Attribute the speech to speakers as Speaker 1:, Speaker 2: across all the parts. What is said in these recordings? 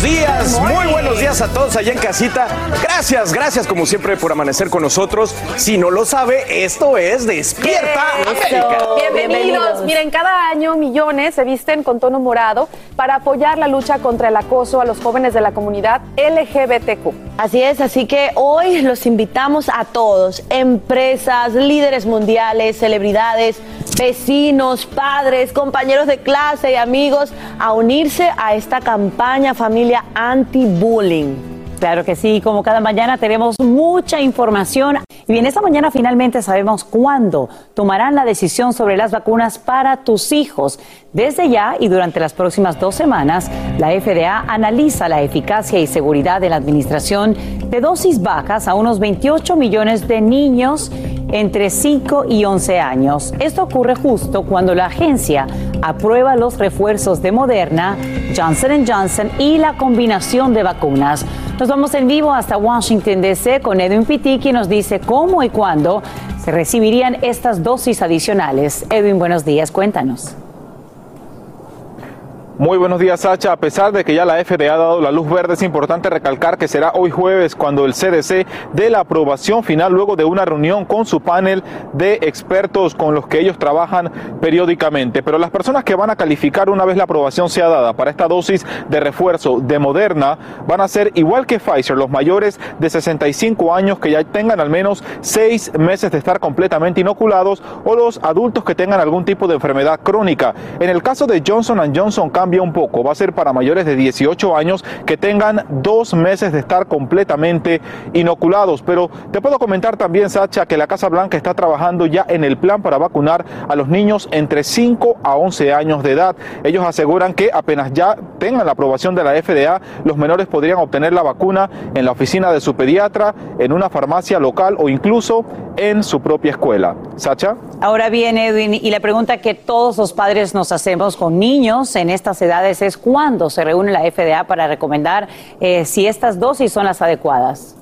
Speaker 1: Buenos días, muy buenos días a todos allá en casita. Gracias, gracias como siempre por amanecer con nosotros. Si no lo sabe, esto es Despierta América.
Speaker 2: Bienvenidos. Miren, cada año millones se visten con tono morado para apoyar la lucha contra el acoso a los jóvenes de la comunidad LGBTQ.
Speaker 3: Así es, así que hoy los invitamos a todos, empresas, líderes mundiales, celebridades, vecinos, padres, compañeros de clase y amigos a unirse a esta campaña familia anti-bullying.
Speaker 4: Claro que sí, como cada mañana tenemos mucha información. Y bien, esta mañana finalmente sabemos cuándo tomarán la decisión sobre las vacunas para tus hijos. Desde ya y durante las próximas dos semanas, la FDA analiza la eficacia y seguridad de la administración de dosis bajas a unos 28 millones de niños entre 5 y 11 años. Esto ocurre justo cuando la agencia aprueba los refuerzos de Moderna, Johnson Johnson y la combinación de vacunas. Nos vamos en vivo hasta Washington, D.C. con Edwin Pitti, quien nos dice cómo y cuándo se recibirían estas dosis adicionales. Edwin, buenos días, cuéntanos.
Speaker 5: Muy buenos días, Sacha. A pesar de que ya la FDA ha dado la luz verde, es importante recalcar que será hoy jueves cuando el CDC dé la aprobación final luego de una reunión con su panel de expertos con los que ellos trabajan periódicamente. Pero las personas que van a calificar una vez la aprobación sea dada para esta dosis de refuerzo de Moderna van a ser igual que Pfizer, los mayores de 65 años que ya tengan al menos seis meses de estar completamente inoculados o los adultos que tengan algún tipo de enfermedad crónica. En el caso de Johnson Johnson un poco, va a ser para mayores de 18 años que tengan dos meses de estar completamente inoculados. Pero te puedo comentar también, Sacha, que la Casa Blanca está trabajando ya en el plan para vacunar a los niños entre 5 a 11 años de edad. Ellos aseguran que apenas ya tengan la aprobación de la FDA, los menores podrían obtener la vacuna en la oficina de su pediatra, en una farmacia local o incluso en su propia escuela. Sacha.
Speaker 4: Ahora bien, Edwin, y la pregunta que todos los padres nos hacemos con niños en estas edades es cuándo se reúne la FDA para recomendar eh, si estas dosis son las adecuadas.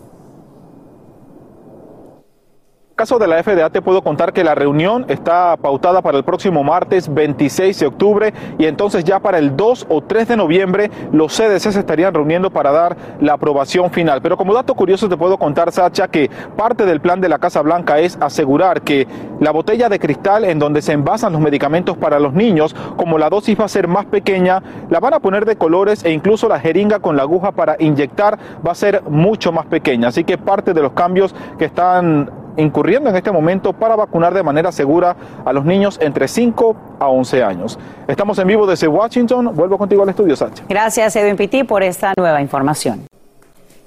Speaker 5: Caso de la FDA te puedo contar que la reunión está pautada para el próximo martes 26 de octubre y entonces ya para el 2 o 3 de noviembre los CDC se estarían reuniendo para dar la aprobación final. Pero como dato curioso te puedo contar, Sacha, que parte del plan de la Casa Blanca es asegurar que la botella de cristal en donde se envasan los medicamentos para los niños, como la dosis va a ser más pequeña, la van a poner de colores e incluso la jeringa con la aguja para inyectar va a ser mucho más pequeña. Así que parte de los cambios que están incurriendo en este momento para vacunar de manera segura a los niños entre 5 a 11 años. Estamos en vivo desde Washington. Vuelvo contigo al estudio, Sacha.
Speaker 4: Gracias, Edwin Pitti, por esta nueva información.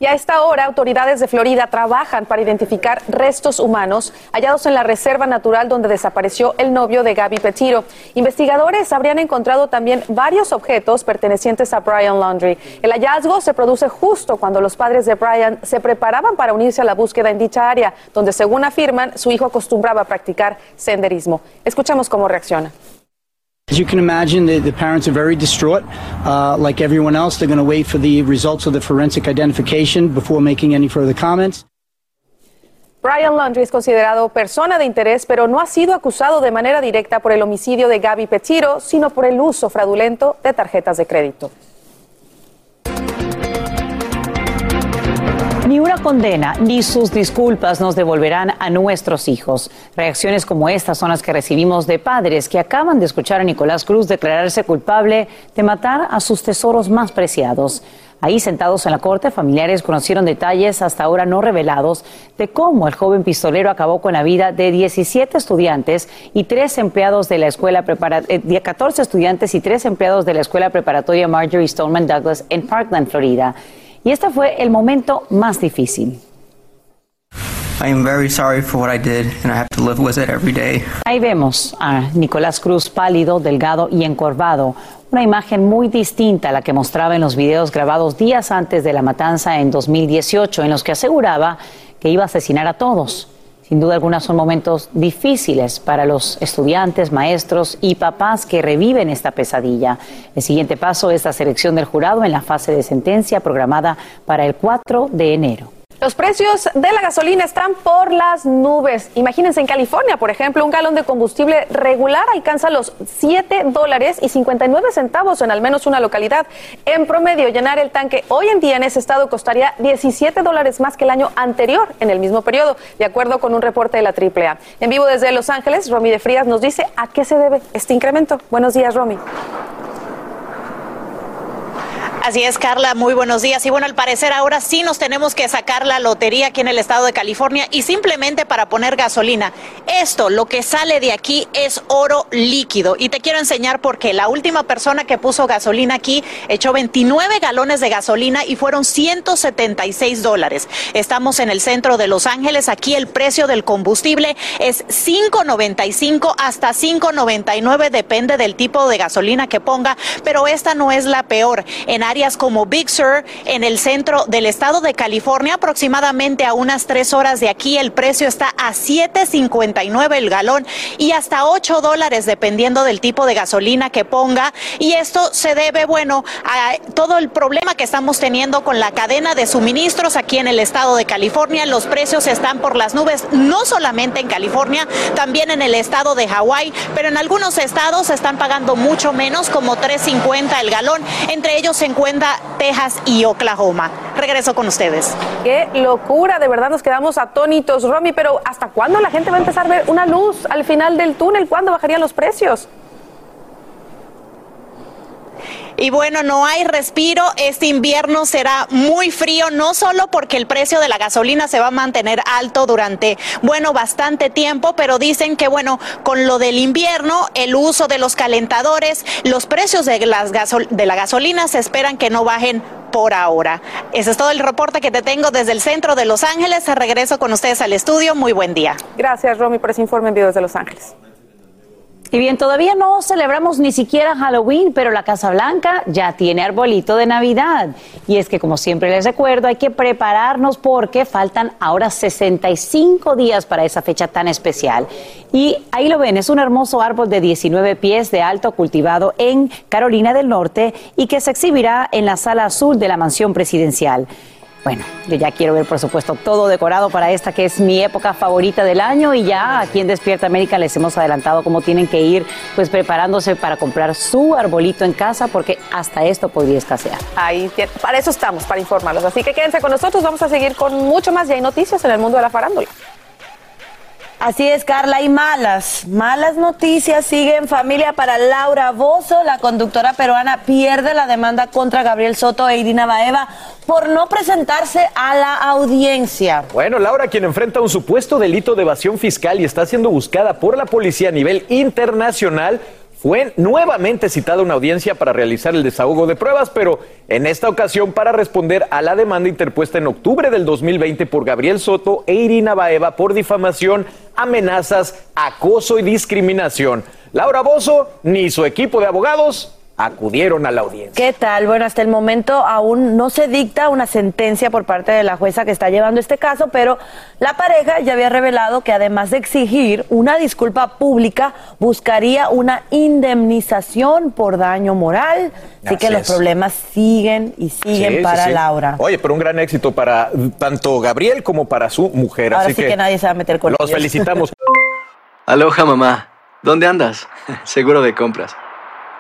Speaker 2: Y a esta hora, autoridades de Florida trabajan para identificar restos humanos hallados en la reserva natural donde desapareció el novio de Gaby Petiro. Investigadores habrían encontrado también varios objetos pertenecientes a Brian Laundry. El hallazgo se produce justo cuando los padres de Brian se preparaban para unirse a la búsqueda en dicha área, donde según afirman, su hijo acostumbraba a practicar senderismo. Escuchemos cómo reacciona.
Speaker 6: As you can imagine, the, the parents are very distraught. Uh, like everyone else, they're going to wait for the results of the forensic identification before making any further comments.
Speaker 2: Brian Laundrie es considerado persona de interés, pero no ha sido acusado de manera directa por el homicidio de Gaby Petiro, sino por el uso fraudulento de tarjetas de crédito.
Speaker 4: Ni una condena ni sus disculpas nos devolverán a nuestros hijos. Reacciones como estas son las que recibimos de padres que acaban de escuchar a Nicolás Cruz declararse culpable de matar a sus tesoros más preciados. Ahí sentados en la corte, familiares conocieron detalles hasta ahora no revelados de cómo el joven pistolero acabó con la vida de 17 estudiantes y tres empleados de la escuela preparatoria, 14 estudiantes y tres empleados de la escuela preparatoria Marjorie Stoneman Douglas en Parkland, Florida. Y este fue el momento más difícil. Ahí vemos a Nicolás Cruz pálido, delgado y encorvado, una imagen muy distinta a la que mostraba en los videos grabados días antes de la matanza en 2018, en los que aseguraba que iba a asesinar a todos. Sin duda alguna son momentos difíciles para los estudiantes, maestros y papás que reviven esta pesadilla. El siguiente paso es la selección del jurado en la fase de sentencia programada para el 4 de enero.
Speaker 2: Los precios de la gasolina están por las nubes. Imagínense en California, por ejemplo, un galón de combustible regular alcanza los 7 dólares y 59 centavos en al menos una localidad. En promedio, llenar el tanque hoy en día en ese estado costaría 17 dólares más que el año anterior en el mismo periodo, de acuerdo con un reporte de la AAA. En vivo desde Los Ángeles, Romy de Frías nos dice a qué se debe este incremento. Buenos días, Romy.
Speaker 7: Así es, Carla, muy buenos días. Y bueno, al parecer ahora sí nos tenemos que sacar la lotería aquí en el estado de California y simplemente para poner gasolina. Esto, lo que sale de aquí es oro líquido. Y te quiero enseñar por qué. La última persona que puso gasolina aquí echó 29 galones de gasolina y fueron 176 dólares. Estamos en el centro de Los Ángeles. Aquí el precio del combustible es 5.95 hasta 5.99, depende del tipo de gasolina que ponga. Pero esta no es la peor. En áreas como Big Sur, en el centro del estado de California, aproximadamente a unas tres horas de aquí, el precio está a 7.59 el galón y hasta 8 dólares dependiendo del tipo de gasolina que ponga. Y esto se debe, bueno, a todo el problema que estamos teniendo con la cadena de suministros aquí en el estado de California. Los precios están por las nubes, no solamente en California, también en el estado de Hawái, pero en algunos estados están pagando mucho menos, como 3.50 el galón. Entre ellos se encuentra Texas y Oklahoma. Regreso con ustedes.
Speaker 2: Qué locura, de verdad nos quedamos atónitos, Romy, pero ¿hasta cuándo la gente va a empezar a ver una luz al final del túnel? ¿Cuándo bajarían los precios?
Speaker 7: Y bueno, no hay respiro. Este invierno será muy frío, no solo porque el precio de la gasolina se va a mantener alto durante, bueno, bastante tiempo, pero dicen que, bueno, con lo del invierno, el uso de los calentadores, los precios de, las de la gasolina se esperan que no bajen por ahora. Ese es todo el reporte que te tengo desde el centro de Los Ángeles. Regreso con ustedes al estudio. Muy buen día.
Speaker 2: Gracias, Romy, por ese informe en vivo desde Los Ángeles.
Speaker 4: Y bien, todavía no celebramos ni siquiera Halloween, pero la Casa Blanca ya tiene arbolito de Navidad. Y es que, como siempre les recuerdo, hay que prepararnos porque faltan ahora 65 días para esa fecha tan especial. Y ahí lo ven, es un hermoso árbol de 19 pies de alto cultivado en Carolina del Norte y que se exhibirá en la sala azul de la mansión presidencial. Bueno, yo ya quiero ver, por supuesto, todo decorado para esta que es mi época favorita del año y ya aquí en Despierta América les hemos adelantado cómo tienen que ir pues preparándose para comprar su arbolito en casa porque hasta esto podría escasear.
Speaker 2: Ahí, para eso estamos, para informarlos. Así que quédense con nosotros, vamos a seguir con mucho más y hay noticias en el mundo de la farándula.
Speaker 3: Así es, Carla, hay malas, malas noticias siguen familia para Laura Bozo, la conductora peruana pierde la demanda contra Gabriel Soto e Irina Baeva por no presentarse a la audiencia.
Speaker 1: Bueno, Laura, quien enfrenta un supuesto delito de evasión fiscal y está siendo buscada por la policía a nivel internacional, fue nuevamente citada una audiencia para realizar el desahogo de pruebas, pero en esta ocasión para responder a la demanda interpuesta en octubre del 2020 por Gabriel Soto e Irina Baeva por difamación, amenazas, acoso y discriminación. Laura Bozo ni su equipo de abogados acudieron a la audiencia.
Speaker 3: ¿Qué tal? Bueno, hasta el momento aún no se dicta una sentencia por parte de la jueza que está llevando este caso, pero la pareja ya había revelado que además de exigir una disculpa pública, buscaría una indemnización por daño moral. Así,
Speaker 1: Así
Speaker 3: que los problemas siguen y siguen
Speaker 1: Sí,
Speaker 3: para
Speaker 1: sí.
Speaker 3: Laura.
Speaker 1: Oye, pero un gran éxito para tanto Gabriel como para su mujer.
Speaker 3: Ahora
Speaker 1: así
Speaker 3: sí que, nadie se va a meter con
Speaker 1: los
Speaker 3: ellos.
Speaker 1: felicitamos.
Speaker 8: Aloha mamá, ¿dónde andas? Seguro de compras.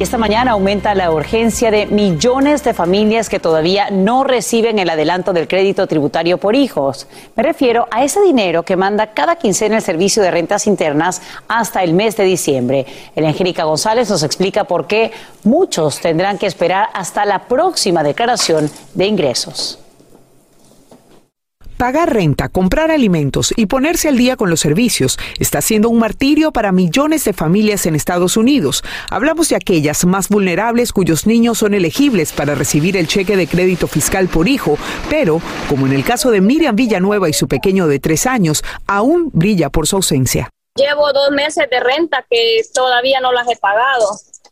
Speaker 4: Esta mañana aumenta la urgencia de millones de familias que todavía no reciben el adelanto del crédito tributario por hijos. Me refiero a ese dinero que manda cada quincena el Servicio de Rentas Internas hasta el mes de diciembre. El Angélica González nos explica por qué muchos tendrán que esperar hasta la próxima declaración de ingresos.
Speaker 9: Pagar renta, comprar alimentos y ponerse al día con los servicios está siendo un martirio para millones de familias en Estados Unidos. Hablamos de aquellas más vulnerables cuyos niños son elegibles para recibir el cheque de crédito fiscal por hijo, pero, como en el caso de Miriam Villanueva y su pequeño de tres años, aún brilla por su ausencia.
Speaker 10: Llevo dos meses de renta que todavía no las he pagado.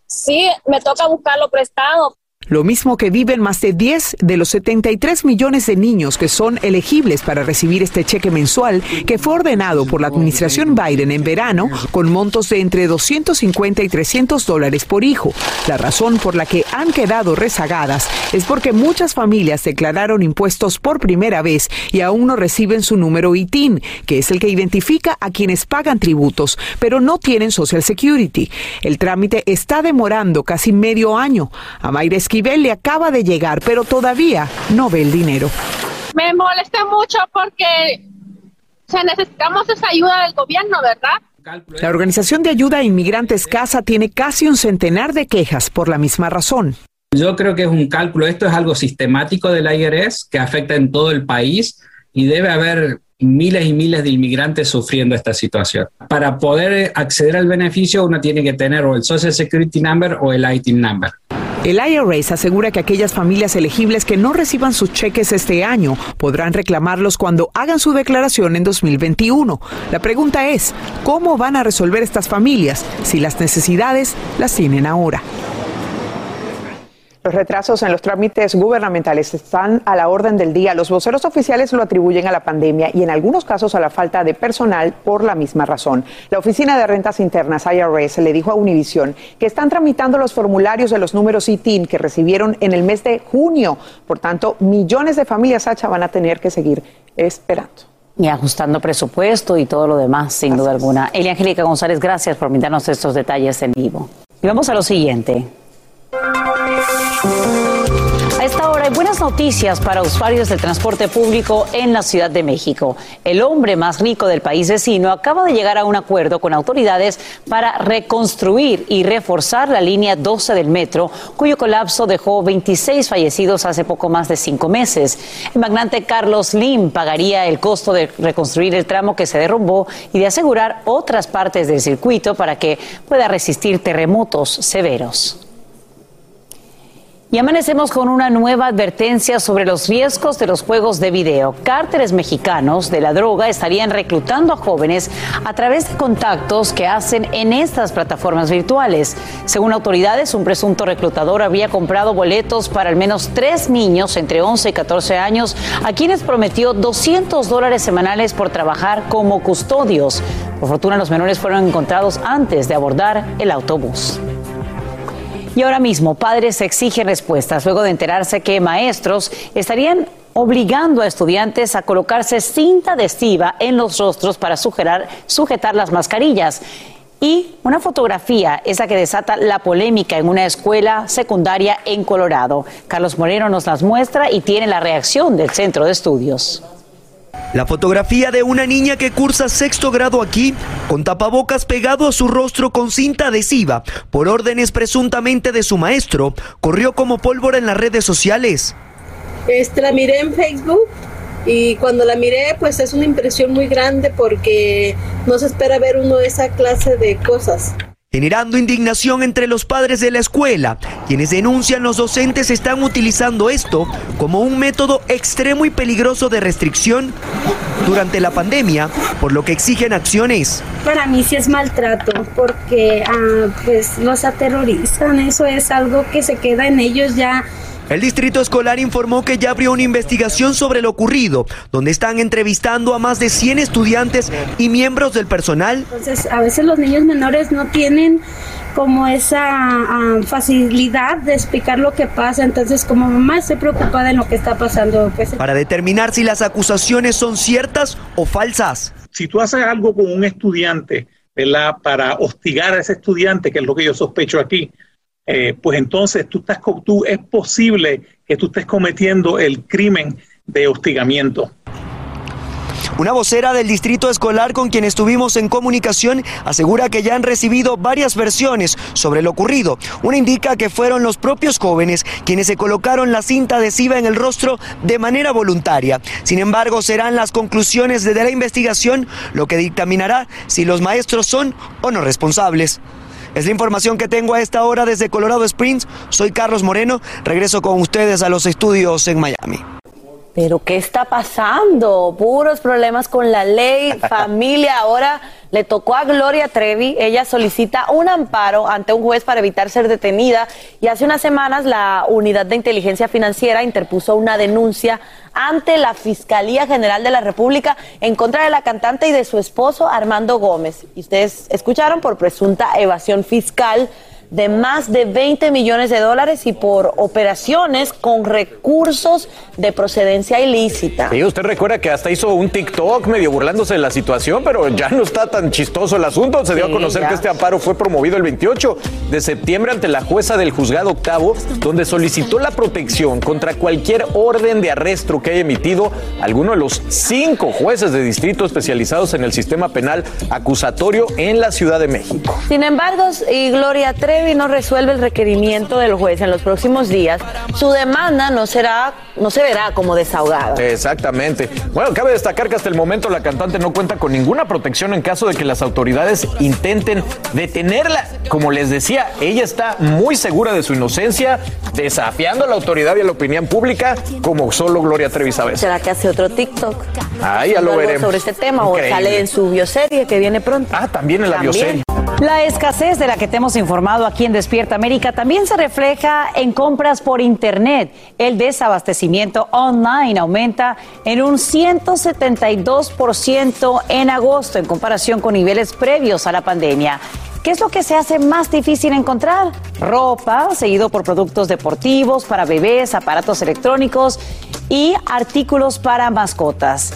Speaker 10: Sí, me toca buscarlo prestado.
Speaker 9: Lo mismo que viven más de 10 de los 73 millones de niños que son elegibles para recibir este cheque mensual que fue ordenado por la administración Biden en verano con montos de entre 250 y 300 dólares por hijo. La razón por la que han quedado rezagadas es porque muchas familias declararon impuestos por primera vez y aún no reciben su número ITIN, que es el que identifica a quienes pagan tributos, pero no tienen Social Security. El trámite está demorando casi medio año. A Mayra Esquivel le acaba de llegar, pero todavía no ve el dinero.
Speaker 10: Me molesta mucho porque o sea, necesitamos esa ayuda del gobierno, ¿verdad?
Speaker 9: La Organización de Ayuda a Inmigrantes CASA tiene casi un centenar de quejas por la misma razón.
Speaker 11: Yo creo que es un cálculo, esto es algo sistemático del IRS que afecta en todo el país y debe haber miles y miles de inmigrantes sufriendo esta situación. Para poder acceder al beneficio uno tiene que tener o el Social Security Number o el ITIN Number.
Speaker 9: El IRS asegura que aquellas familias elegibles que no reciban sus cheques este año podrán reclamarlos cuando hagan su declaración en 2021. La pregunta es, ¿cómo van a resolver estas familias si las necesidades las tienen ahora?
Speaker 12: Los retrasos en los trámites gubernamentales están a la orden del día. Los voceros oficiales lo atribuyen a la pandemia y en algunos casos a la falta de personal por la misma razón. La Oficina de Rentas Internas, IRS, le dijo a Univision que están tramitando los formularios de los números ITIN que recibieron en el mes de junio. Por tanto, millones de familias Sacha van a tener que seguir esperando.
Speaker 4: Y ajustando presupuesto y todo lo demás, sin duda alguna. Elia Angélica González, gracias por brindarnos estos detalles en vivo. Y vamos a lo siguiente. A esta hora hay buenas noticias para usuarios del transporte público en la Ciudad de México. El hombre más rico del país vecino acaba de llegar a un acuerdo con autoridades para reconstruir y reforzar la línea 12 del metro, cuyo colapso dejó 26 fallecidos hace poco más de cinco meses. El magnate Carlos Lim pagaría el costo de reconstruir el tramo que se derrumbó y de asegurar otras partes del circuito para que pueda resistir terremotos severos. Y amanecemos con una nueva advertencia sobre los riesgos de los juegos de video. Cárteles mexicanos de la droga estarían reclutando a jóvenes a través de contactos que hacen en estas plataformas virtuales. Según autoridades, un presunto reclutador había comprado boletos para al menos tres niños entre 11 y 14 años, a quienes prometió 200 dólares semanales por trabajar como custodios. Por fortuna, los menores fueron encontrados antes de abordar el autobús. Y ahora mismo, padres exigen respuestas luego de enterarse que maestros estarían obligando a estudiantes a colocarse cinta adhesiva en los rostros para sujetar, sujetar las mascarillas. Y una fotografía es la que desata la polémica en una escuela secundaria en Colorado. Carlos Moreno nos las muestra y tiene la reacción del centro de estudios.
Speaker 13: La fotografía de una niña que cursa sexto grado aquí, con tapabocas pegado a su rostro con cinta adhesiva, por órdenes presuntamente de su maestro, corrió como pólvora en las redes sociales.
Speaker 14: Este, la miré en Facebook y cuando la miré pues es una impresión muy grande porque no se espera ver uno esa clase de cosas
Speaker 13: generando indignación entre los padres de la escuela, quienes denuncian los docentes están utilizando esto como un método extremo y peligroso de restricción durante la pandemia, por lo que exigen acciones.
Speaker 15: Para mí sí es maltrato, porque ah, pues los aterrorizan, eso es algo que se queda en ellos ya
Speaker 13: el distrito escolar informó que ya abrió una investigación sobre lo ocurrido, donde están entrevistando a más de 100 estudiantes y miembros del personal.
Speaker 15: Entonces, a veces los niños menores no tienen como esa ah, facilidad de explicar lo que pasa, entonces como mamá estoy preocupada en lo que está pasando.
Speaker 13: Pues. Para determinar si las acusaciones son ciertas o falsas.
Speaker 16: Si tú haces algo con un estudiante, ¿verdad? Para hostigar a ese estudiante, que es lo que yo sospecho aquí, eh, pues entonces tú estás, tú, es posible que tú estés cometiendo el crimen de hostigamiento.
Speaker 13: Una vocera del distrito escolar con quien estuvimos en comunicación asegura que ya han recibido varias versiones sobre lo ocurrido. Una indica que fueron los propios jóvenes quienes se colocaron la cinta adhesiva en el rostro de manera voluntaria. Sin embargo, serán las conclusiones de la investigación lo que dictaminará si los maestros son o no responsables. Es la información que tengo a esta hora desde Colorado Springs. Soy Carlos Moreno. Regreso con ustedes a los estudios en Miami.
Speaker 3: Pero ¿qué está pasando? Puros problemas con la ley, familia. Ahora le tocó a Gloria Trevi. Ella solicita un amparo ante un juez para evitar ser detenida. Y hace unas semanas la Unidad de Inteligencia Financiera interpuso una denuncia ante la Fiscalía General de la República en contra de la cantante y de su esposo Armando Gómez. Y ustedes escucharon por presunta evasión fiscal de más de 20 millones de dólares y por operaciones con recursos de procedencia ilícita.
Speaker 1: Y usted recuerda que hasta hizo un TikTok medio burlándose de la situación, pero ya no está tan chistoso el asunto. Se dio a conocer que este amparo fue promovido el 28 de septiembre ante la jueza del juzgado octavo, donde solicitó la protección contra cualquier orden de arresto que haya emitido alguno de los cinco jueces de distrito especializados en el sistema penal acusatorio en la Ciudad de México.
Speaker 3: Sin embargo, y Gloria 3 no resuelve el requerimiento del juez en los próximos días, su demanda no será, no se verá como desahogada.
Speaker 1: Exactamente. Bueno, cabe destacar que hasta el momento la cantante no cuenta con ninguna protección en caso de que las autoridades intenten detenerla. Como les decía, ella está muy segura de su inocencia, desafiando a la autoridad y a la opinión pública, como solo Gloria Trevi sabe.
Speaker 3: ¿Será que hace otro TikTok?
Speaker 1: Ah, ya lo veremos.
Speaker 3: Sobre este tema, o sale en su bioserie que viene pronto.
Speaker 1: Ah, también en la bioserie.
Speaker 4: La escasez de la que te hemos informado aquí en Despierta América también se refleja en compras por Internet. El desabastecimiento online aumenta en un 172% en agosto en comparación con niveles previos a la pandemia. ¿Qué es lo que se hace más difícil encontrar? Ropa, seguido por productos deportivos para bebés, aparatos electrónicos y artículos para mascotas.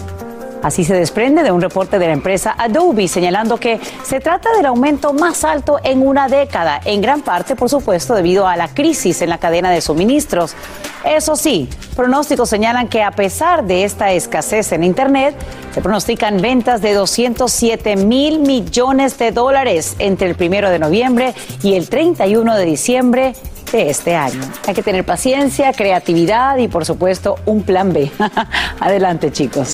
Speaker 4: Así se desprende de un reporte de la empresa Adobe señalando que se trata del aumento más alto en una década, en gran parte, por supuesto, debido a la crisis en la cadena de suministros. Eso sí, pronósticos señalan que a pesar de esta escasez en Internet, se pronostican ventas de 207 mil millones de dólares entre el primero de noviembre y el 31 de diciembre de este año. Hay que tener paciencia, creatividad y, por supuesto, un plan B. Adelante, chicos.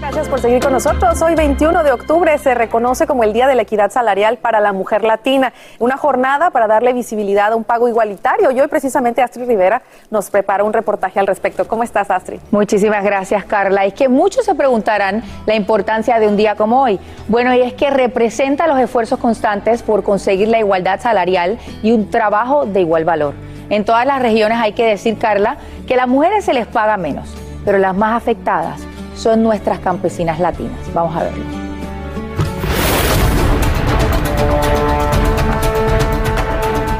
Speaker 2: Gracias por seguir con nosotros. Hoy 21 de octubre se reconoce como el Día de la Equidad Salarial para la Mujer Latina, una jornada para darle visibilidad a un pago igualitario. Y hoy precisamente Astrid Rivera nos prepara un reportaje al respecto. ¿Cómo estás, Astrid?
Speaker 17: Muchísimas gracias, Carla. Es que muchos se preguntarán la importancia de un día como hoy. Bueno, y es que representa los esfuerzos constantes por conseguir la igualdad salarial y un trabajo de igual valor. En todas las regiones hay que decir, Carla, que a las mujeres se les paga menos, pero las más afectadas son nuestras campesinas latinas. Vamos a verlo.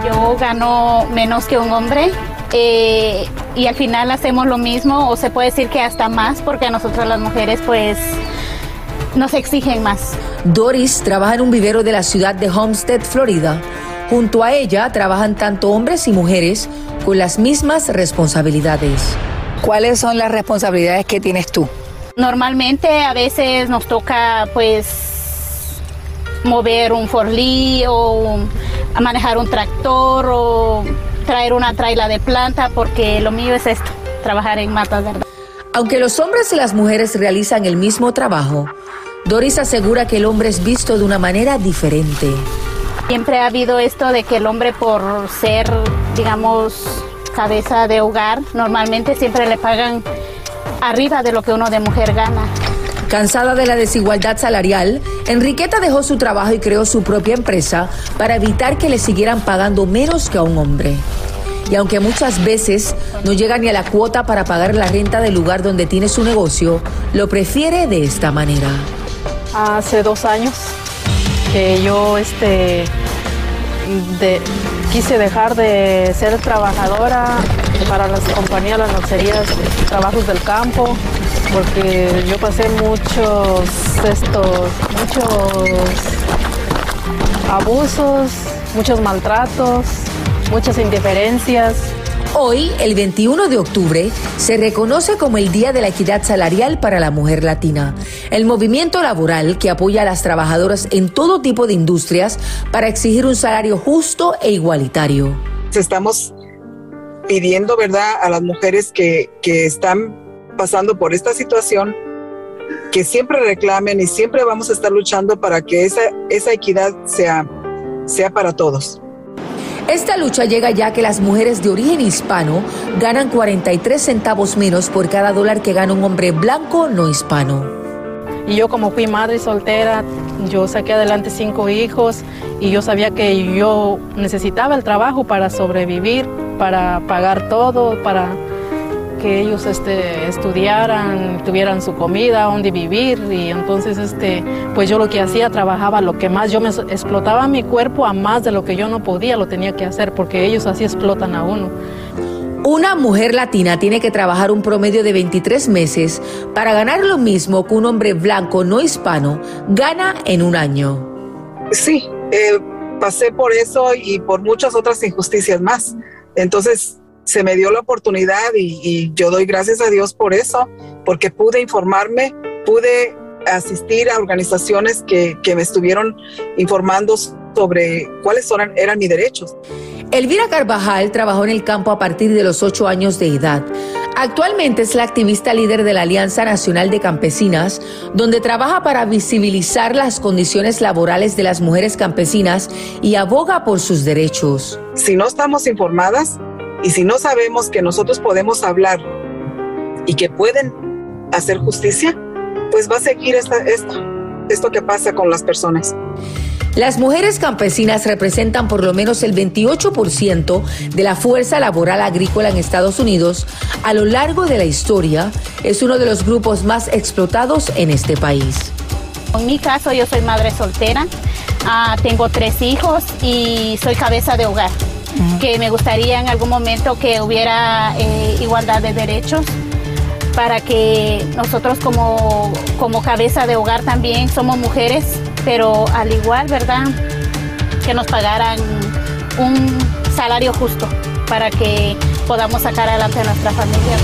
Speaker 10: Yo gano menos que un hombre eh, y al final hacemos lo mismo o se puede decir que hasta más porque a nosotras las mujeres pues nos exigen más.
Speaker 18: Doris trabaja en un vivero de la ciudad de Homestead, Florida. Junto a ella trabajan tanto hombres y mujeres con las mismas responsabilidades.
Speaker 17: ¿Cuáles son las responsabilidades que tienes tú?
Speaker 10: Normalmente a veces nos toca pues mover un forlí o manejar un tractor o traer una traila de planta porque lo mío es esto, trabajar en matas, ¿verdad?
Speaker 18: Aunque los hombres y las mujeres realizan el mismo trabajo, Doris asegura que el hombre es visto de una manera diferente.
Speaker 10: Siempre ha habido esto de que el hombre por ser, digamos, cabeza de hogar, normalmente siempre le pagan arriba de lo que uno de mujer gana.
Speaker 18: Cansada de la desigualdad salarial, Enriqueta dejó su trabajo y creó su propia empresa para evitar que le siguieran pagando menos que a un hombre. Y aunque muchas veces no llega ni a la cuota para pagar la renta del lugar donde tiene su negocio, lo prefiere de esta manera.
Speaker 19: Hace dos años que yo este, de- quise dejar de ser trabajadora para las compañías, las lancerías, trabajos del campo, porque yo pasé muchos estos, muchos abusos, muchos maltratos, muchas indiferencias.
Speaker 18: Hoy, el 21 de octubre, se reconoce como el Día de la Equidad Salarial para la Mujer Latina, el movimiento laboral que apoya a las trabajadoras en todo tipo de industrias para exigir un salario justo e igualitario.
Speaker 20: Estamos pidiendo, ¿verdad?, a las mujeres que, que están pasando por esta situación, que siempre reclamen y siempre vamos a estar luchando para que esa, esa equidad sea, sea para todos.
Speaker 18: Esta lucha llega ya que las mujeres de origen hispano ganan 43 centavos menos por cada dólar que gana un hombre blanco no hispano.
Speaker 19: Y yo como fui madre soltera, yo saqué adelante cinco hijos y yo sabía que yo necesitaba el trabajo para sobrevivir, para pagar todo, para que ellos este, estudiaran, tuvieran su comida, donde vivir y entonces este, pues yo lo que hacía, trabajaba lo que más, yo me explotaba mi cuerpo a más de lo que yo no podía, lo tenía que hacer porque ellos así explotan a uno.
Speaker 18: Una mujer latina tiene que trabajar un promedio de 23 meses para ganar lo mismo que un hombre blanco no hispano gana en un año.
Speaker 20: Sí, eh, pasé por eso y por muchas otras injusticias más. Entonces se me dio la oportunidad y, yo doy gracias a Dios por eso, porque pude informarme, pude asistir a organizaciones que, que me estuvieron informando sobre cuáles eran, eran mis derechos.
Speaker 18: Elvira Carvajal trabajó en el campo a partir de los ocho años de edad. Actualmente es la activista líder de la Alianza Nacional de Campesinas, donde trabaja para visibilizar las condiciones laborales de las mujeres campesinas y aboga por sus derechos.
Speaker 20: Si no estamos informadas y si no sabemos que nosotros podemos hablar y que pueden hacer justicia, pues va a seguir esto, esto que pasa con las personas.
Speaker 18: Las mujeres campesinas representan por lo menos el 28% de la fuerza laboral agrícola en Estados Unidos. A lo largo de la historia, es uno de los grupos más explotados en este país.
Speaker 10: En mi caso, yo soy madre soltera, ah, tengo tres hijos y soy cabeza de hogar. Que me gustaría en algún momento que hubiera eh, igualdad de derechos para que nosotros como, como cabeza de hogar también somos mujeres pero al igual, ¿verdad? Que nos pagaran un salario justo para que podamos sacar adelante a nuestra familia.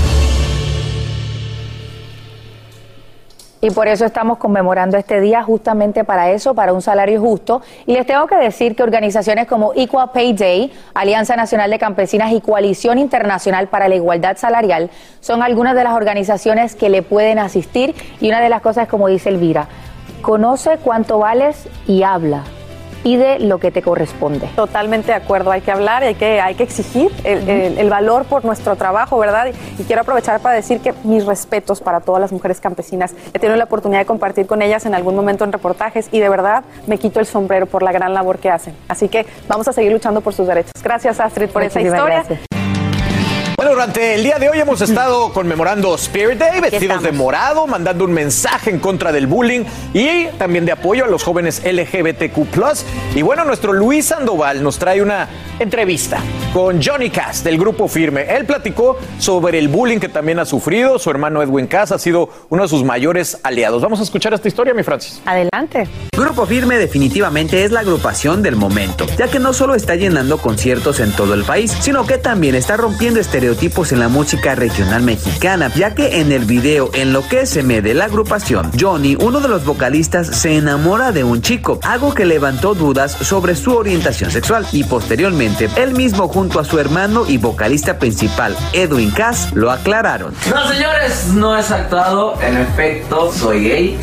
Speaker 17: Y por eso estamos conmemorando este día justamente para eso, para un salario justo. Y les tengo que decir que organizaciones como Equal Pay Day, Alianza Nacional de Campesinas y Coalición Internacional para la Igualdad Salarial son algunas de las organizaciones que le pueden asistir. Y una de las cosas, como dice Elvira, Conoce cuánto vales y habla. Pide lo que te corresponde.
Speaker 2: Totalmente de acuerdo, hay que hablar y hay que, hay que exigir el, valor por nuestro trabajo, ¿verdad? Y, quiero aprovechar para decir que mis respetos para todas las mujeres campesinas. He tenido la oportunidad de compartir con ellas en algún momento en reportajes y de verdad me quito el sombrero por la gran labor que hacen. Así que vamos a seguir luchando por sus derechos. Gracias Astrid por esa historia.
Speaker 1: Bueno, durante el día de hoy hemos estado conmemorando Spirit Day, vestidos de morado, mandando un mensaje en contra del bullying y también de apoyo a los jóvenes LGBTQ. Y bueno, nuestro Luis Sandoval nos trae una entrevista con Johnny Cass del Grupo Firme. Él platicó sobre el bullying que también ha sufrido. Su hermano Edwin Cass ha sido uno de sus mayores aliados. Vamos a escuchar esta historia, mi Francis.
Speaker 17: Adelante.
Speaker 21: Grupo Firme definitivamente es la agrupación del momento, ya que no solo está llenando conciertos en todo el país, sino que también está rompiendo estereotipos estereotipos en la música regional mexicana, ya que en el video Enloquéceme de la agrupación, Johnny, uno de los vocalistas, se enamora de un chico, algo que levantó dudas sobre su orientación sexual y posteriormente él mismo junto a su hermano y vocalista principal, Edwin Cass, lo aclararon.
Speaker 22: No señores, no es actuado, en efecto soy gay.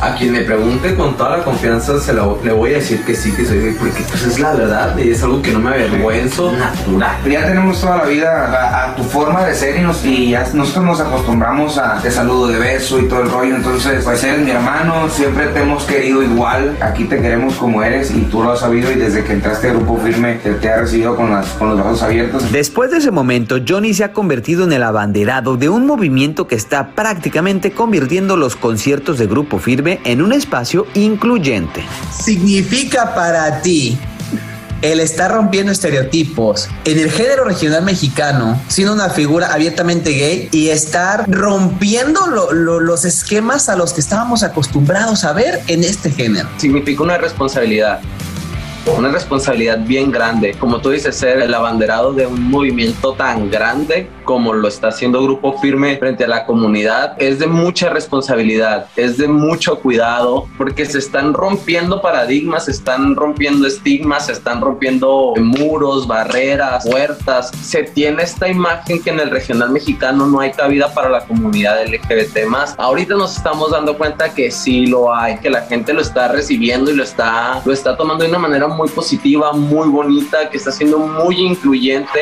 Speaker 22: A quien me pregunte con toda la confianza se lo, le voy a decir que sí, que soy gay, porque pues es la verdad y es algo que no me avergüenzo. Natural.
Speaker 23: Ya tenemos toda la vida a, tu forma de ser y, nos, y ya nosotros nos acostumbramos a te saludo de beso y todo el rollo. Entonces, pues eres mi hermano, siempre te hemos querido igual. Aquí te queremos como eres y tú lo has sabido y desde que entraste al grupo firme te, te ha recibido con, las, con los brazos abiertos.
Speaker 21: Después de ese momento, Johnny se ha convertido en el abanderado de un movimiento que está prácticamente convirtiendo los conciertos de grupo firme en un espacio incluyente.
Speaker 24: Significa para ti el estar rompiendo estereotipos en el género regional mexicano, siendo una figura abiertamente gay y estar rompiendo los esquemas a los que estábamos acostumbrados a ver en este género.
Speaker 22: Significa una responsabilidad una responsabilidad bien grande. Como tú dices, ser el abanderado de un movimiento tan grande como lo está haciendo Grupo Firme frente a la comunidad es de mucha responsabilidad, es de mucho cuidado, porque se están rompiendo paradigmas, se están rompiendo estigmas, se están rompiendo muros, barreras, puertas. Se tiene esta imagen que en el regional mexicano no hay cabida para la comunidad LGBT más. Ahorita nos estamos dando cuenta que sí lo hay, que la gente lo está recibiendo y lo está, lo está tomando de una manera muy positiva, muy bonita, que está siendo muy incluyente.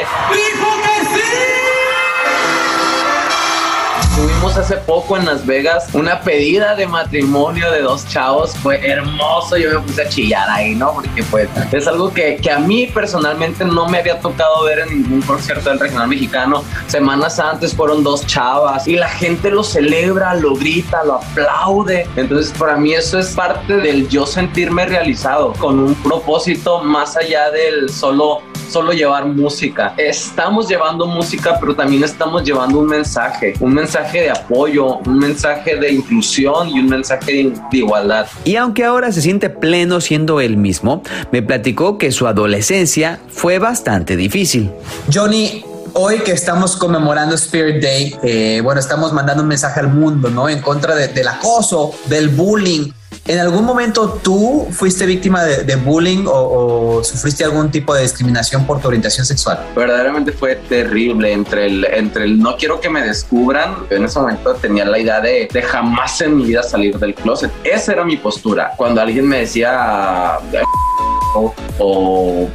Speaker 22: Tuvimos hace poco en Las Vegas una pedida de matrimonio de dos chavos. Fue hermoso. Yo me puse a chillar ahí, ¿no? Porque pues es algo que, que a mí personalmente no me había tocado ver en ningún concierto del regional mexicano. Semanas antes fueron dos chavas y la gente lo celebra, lo grita, lo aplaude. Entonces para mí eso es parte del yo sentirme realizado con un propósito más allá del solo solo llevar música. Estamos llevando música, pero también estamos llevando un mensaje, un mensaje de apoyo, un mensaje de inclusión y un mensaje de, igualdad.
Speaker 21: Y aunque ahora se siente pleno siendo él mismo, me platicó que su adolescencia fue bastante difícil.
Speaker 24: Johnny, hoy que estamos conmemorando Spirit Day, eh, bueno, estamos mandando un mensaje al mundo, ¿no? En contra de- del acoso, del bullying. ¿En algún momento tú fuiste víctima de, bullying o, sufriste algún tipo de discriminación por tu orientación sexual?
Speaker 22: verdaderamente fue terrible entre el, entre el no quiero que me descubran. En ese momento tenía la idea de, de jamás en mi vida salir del closet. Esa era mi postura. Cuando alguien me decía o,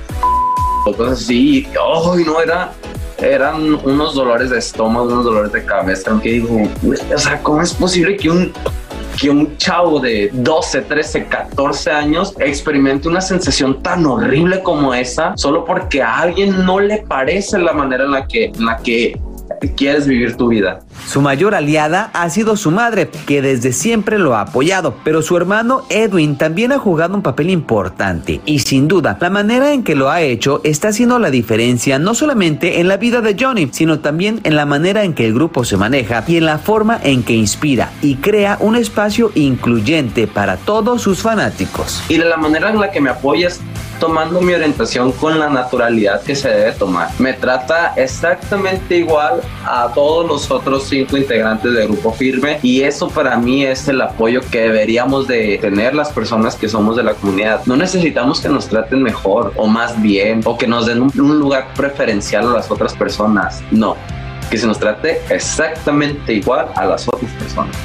Speaker 22: cosas así, ¡ay, no! Era, eran unos dolores de estómago, unos dolores de cabeza. Que digo, o sea, ¿cómo es posible que un que un chavo de 12, 13, 14 años experimente una sensación tan horrible como esa solo porque a alguien no le parece la manera en la que, en la que quieres vivir tu vida.
Speaker 21: Su mayor aliada ha sido su madre, que desde siempre lo ha apoyado, pero su hermano Edwin también ha jugado un papel importante y sin duda la manera en que lo ha hecho está haciendo la diferencia no solamente en la vida de Johnny, sino también en la manera en que el grupo se maneja y en la forma en que inspira y crea un espacio incluyente para todos sus fanáticos.
Speaker 22: Y de la manera en la que me apoyas tomando mi orientación con la naturalidad que se debe tomar. Me trata exactamente igual a todos los otros cinco integrantes del grupo firme y eso para mí es el apoyo que deberíamos de tener las personas que somos de la comunidad. No necesitamos que nos traten mejor o más bien o que nos den un lugar preferencial a las otras personas. No, que se nos trate exactamente igual a las otras personas.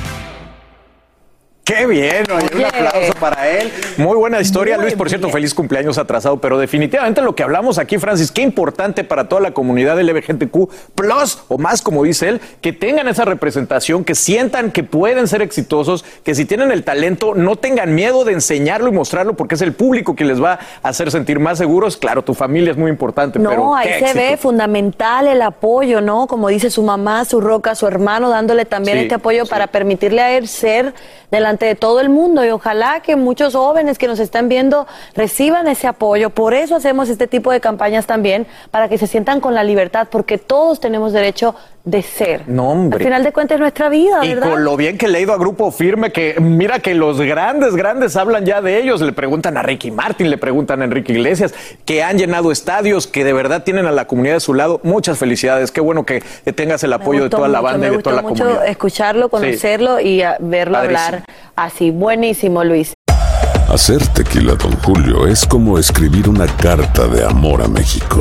Speaker 1: Qué bien, oye, un aplauso para él. Muy buena historia, Luis. Por cierto, feliz cumpleaños atrasado, pero definitivamente lo que hablamos aquí, Francis, qué importante para toda la comunidad LGBTQ, plus o más, como dice él, que tengan esa representación, que sientan que pueden ser exitosos, que si tienen el talento, no tengan miedo de enseñarlo y mostrarlo, porque es el público que les va a hacer sentir más seguros. Claro, tu familia es muy importante, pero.
Speaker 3: No, ahí se
Speaker 1: éxito.
Speaker 3: ve fundamental el apoyo, ¿no? Como dice su mamá, su roca, su hermano, dándole también
Speaker 1: Sí,
Speaker 3: este apoyo para permitirle a él ser delante de todo el mundo. Y ojalá que muchos jóvenes que nos están viendo reciban ese apoyo. Por eso hacemos este tipo de campañas también, para que se sientan con la libertad, porque todos tenemos derecho de ser.
Speaker 1: No, hombre.
Speaker 3: Al final de cuentas es nuestra vida,
Speaker 1: Y
Speaker 3: ¿verdad?
Speaker 1: con lo bien que le he ido a Grupo Firme, que mira que los grandes, grandes hablan ya de ellos. Le preguntan a Ricky Martin, le preguntan a Enrique Iglesias, que han llenado estadios, que de verdad tienen a la comunidad de su lado. Muchas felicidades. Qué bueno que tengas el
Speaker 3: Me
Speaker 1: apoyo de toda la
Speaker 3: mucho,
Speaker 1: banda y
Speaker 3: me
Speaker 1: de toda la
Speaker 3: gustó mucho
Speaker 1: comunidad.
Speaker 3: escucharlo, conocerlo y verlo
Speaker 25: Padrísimo.
Speaker 3: hablar así. Buenísimo, Luis.
Speaker 25: Hacer tequila, Don Julio, es como escribir una carta de amor a México.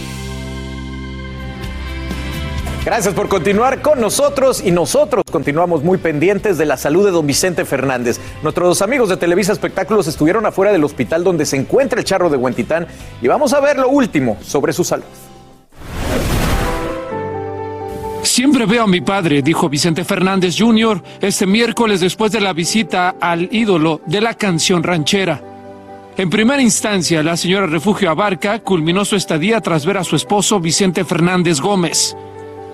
Speaker 1: Gracias por continuar con nosotros y nosotros continuamos muy pendientes de la salud de don Vicente Fernández. Nuestros amigos de Televisa Espectáculos estuvieron afuera del hospital donde se encuentra el charro de Huentitán y vamos a ver lo último sobre su salud.
Speaker 26: Siempre veo a mi padre, dijo Vicente Fernández Jr. este miércoles después de la visita al ídolo de la canción ranchera. En primera instancia, la señora Refugio Abarca culminó su estadía tras ver a su esposo Vicente Fernández Gómez.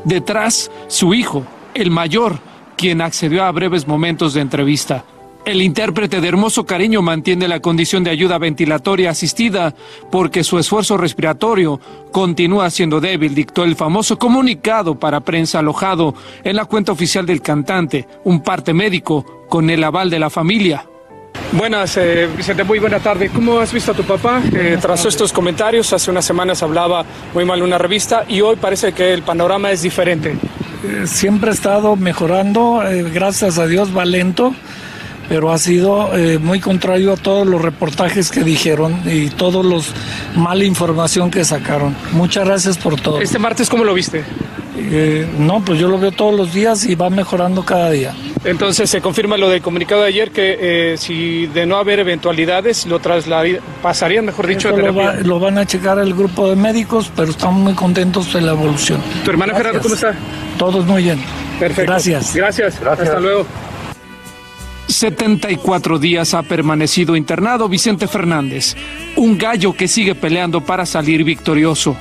Speaker 26: Detrás, su hijo, el mayor, quien accedió a breves momentos de entrevista. El intérprete de Hermoso Cariño mantiene la condición de ayuda ventilatoria asistida porque su esfuerzo respiratorio continúa siendo débil, dictó el famoso comunicado para prensa alojado en la cuenta oficial del cantante, un parte médico con el aval de la familia.
Speaker 27: Buenas, eh, Vicente, muy buena tarde. ¿Cómo has visto a tu papá? Eh, tras estos comentarios, hace unas semanas hablaba muy mal una revista y hoy parece que el panorama es diferente.
Speaker 28: Eh, siempre ha estado mejorando, gracias a Dios va lento, pero ha sido muy contrario a todos los reportajes que dijeron y todos los mala información que sacaron. Muchas gracias por todo.
Speaker 27: ¿Este martes cómo lo viste?
Speaker 28: no, pues yo lo veo todos los días y va mejorando cada día.
Speaker 27: Entonces se confirma lo del comunicado de ayer que eh, si de no haber eventualidades lo pasarían, mejor dicho,
Speaker 28: a lo, lo, van a checar el grupo de médicos, pero estamos muy contentos de la evolución.
Speaker 27: ¿Tu hermana Gerardo cómo está?
Speaker 28: Todos muy bien.
Speaker 27: Perfecto.
Speaker 28: Gracias.
Speaker 27: Gracias. Gracias. Hasta luego.
Speaker 26: 74 días ha permanecido internado Vicente Fernández, un gallo que sigue peleando para salir victorioso.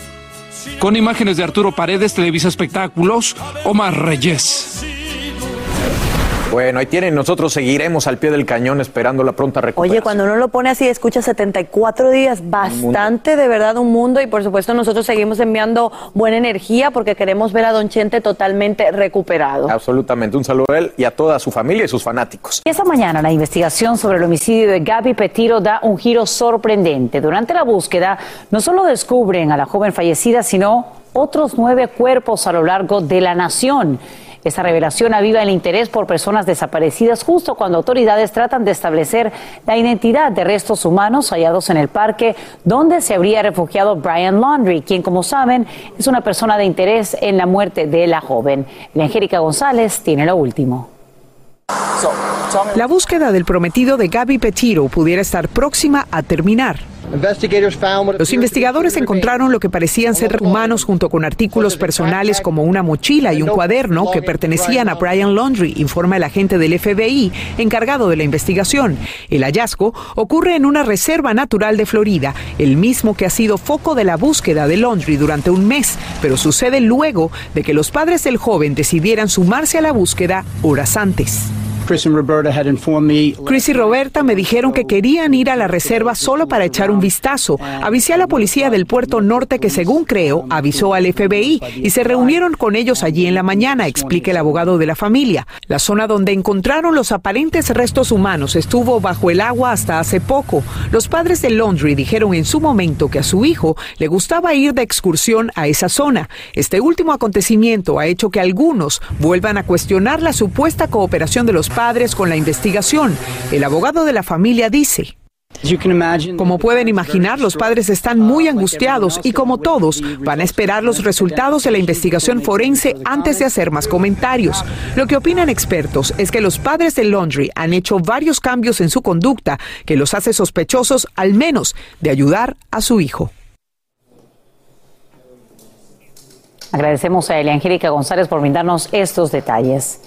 Speaker 26: Con imágenes de Arturo Paredes, Televisa Espectáculos, Omar Reyes.
Speaker 1: Bueno, ahí tienen, nosotros seguiremos al pie del cañón esperando la pronta recuperación.
Speaker 3: Oye, cuando uno lo pone así, escucha 74 días, bastante de verdad un mundo y por supuesto nosotros seguimos enviando buena energía porque queremos ver a Don Chente totalmente recuperado.
Speaker 1: Absolutamente, un saludo a él y a toda su familia y sus fanáticos.
Speaker 4: Y esta mañana la investigación sobre el homicidio de Gaby Petiro da un giro sorprendente. Durante la búsqueda no solo descubren a la joven fallecida, sino otros nueve cuerpos a lo largo de la nación. Esta revelación aviva el interés por personas desaparecidas justo cuando autoridades tratan de establecer la identidad de restos humanos hallados en el parque donde se habría refugiado Brian Laundry, quien, como saben, es una persona de interés en la muerte de la joven. Angélica González tiene lo último.
Speaker 9: La búsqueda del prometido de Gaby Petiro pudiera estar próxima a terminar. Los investigadores encontraron lo que parecían ser humanos junto con artículos personales como una mochila y un cuaderno que pertenecían a Brian Laundry, informa el agente del FBI encargado de la investigación. El hallazgo ocurre en una reserva natural de Florida, el mismo que ha sido foco de la búsqueda de Laundry durante un mes, pero sucede luego de que los padres del joven decidieran sumarse a la búsqueda horas antes. Chris y Roberta me dijeron que querían ir a la reserva solo para echar un vistazo. Avisé a la policía del puerto norte que, según creo, avisó al FBI y se reunieron con ellos allí en la mañana, explica el abogado de la familia. La zona donde encontraron los aparentes restos humanos estuvo bajo el agua hasta hace poco. Los padres de Laundry dijeron en su momento que a su hijo le gustaba ir de excursión a esa zona. Este último acontecimiento ha hecho que algunos vuelvan a cuestionar la supuesta cooperación de los padres con la investigación. El abogado de la familia dice. Como pueden imaginar, los padres están muy angustiados y como todos, van a esperar los resultados de la investigación forense antes de hacer más comentarios. Lo que opinan expertos es que los padres de Laundry han hecho varios cambios en su conducta que los hace sospechosos al menos de ayudar a su hijo.
Speaker 4: Agradecemos a Elia Angélica González por brindarnos estos detalles.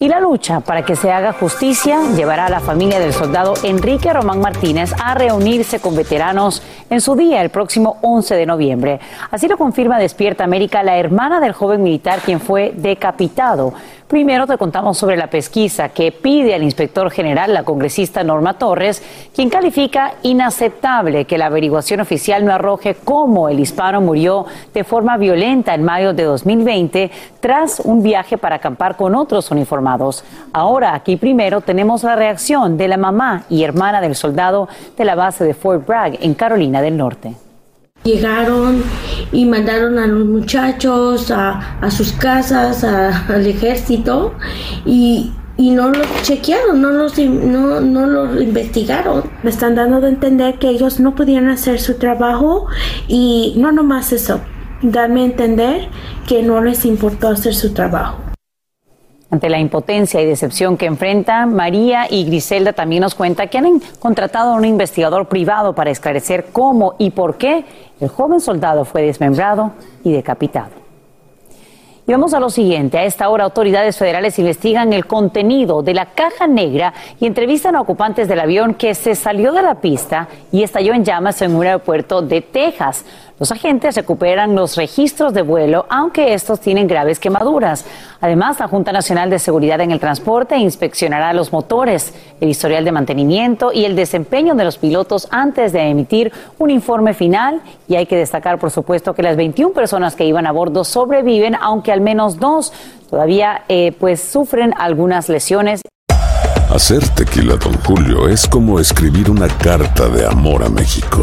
Speaker 4: Y la lucha para que se haga justicia llevará a la familia del soldado Enrique Román Martínez a reunirse con veteranos en su día el próximo 11 de noviembre. Así lo confirma Despierta América, la hermana del joven militar quien fue decapitado. Primero te contamos sobre la pesquisa que pide al inspector general, la congresista Norma Torres, quien califica inaceptable que la averiguación oficial no arroje cómo el hispano murió de forma violenta en mayo de 2020 tras un viaje para acampar con otros uniformados. Ahora, aquí primero tenemos la reacción de la mamá y hermana del soldado de la base de Fort Bragg en Carolina del Norte.
Speaker 29: Llegaron y mandaron a los muchachos a, sus casas, al ejército, y, no los chequearon, no los, no, no los investigaron. Me están dando de entender que ellos no podían hacer su trabajo y no nomás eso, darme a entender que no les importó hacer su trabajo.
Speaker 4: Ante la impotencia y decepción que enfrentan, María y Griselda también nos cuenta que han contratado a un investigador privado para esclarecer cómo y por qué el joven soldado fue desmembrado y decapitado. Y vamos a lo siguiente. A esta hora, autoridades federales investigan el contenido de la caja negra y entrevistan a ocupantes del avión que se salió de la pista y estalló en llamas en un aeropuerto de Texas. Los agentes recuperan los registros de vuelo, aunque estos tienen graves quemaduras. Además, la Junta Nacional de Seguridad en el Transporte inspeccionará los motores, el historial de mantenimiento y el desempeño de los pilotos antes de emitir un informe final. Y hay que destacar, por supuesto, que las 21 personas que iban a bordo sobreviven, aunque al menos dos todavía eh, pues sufren algunas lesiones.
Speaker 25: Hacer tequila, don Julio, es como escribir una carta de amor a México.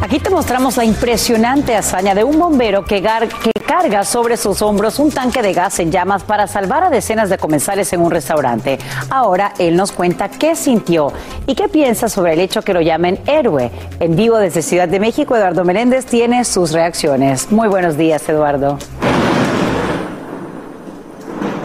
Speaker 4: Aquí te mostramos la impresionante hazaña de un bombero que, carga sobre sus hombros un tanque de gas en llamas para salvar a decenas de comensales en un restaurante. Ahora él nos cuenta qué sintió y qué piensa sobre el hecho que lo llamen héroe. En vivo desde Ciudad de México, Eduardo Meléndez tiene sus reacciones. Muy buenos días, Eduardo.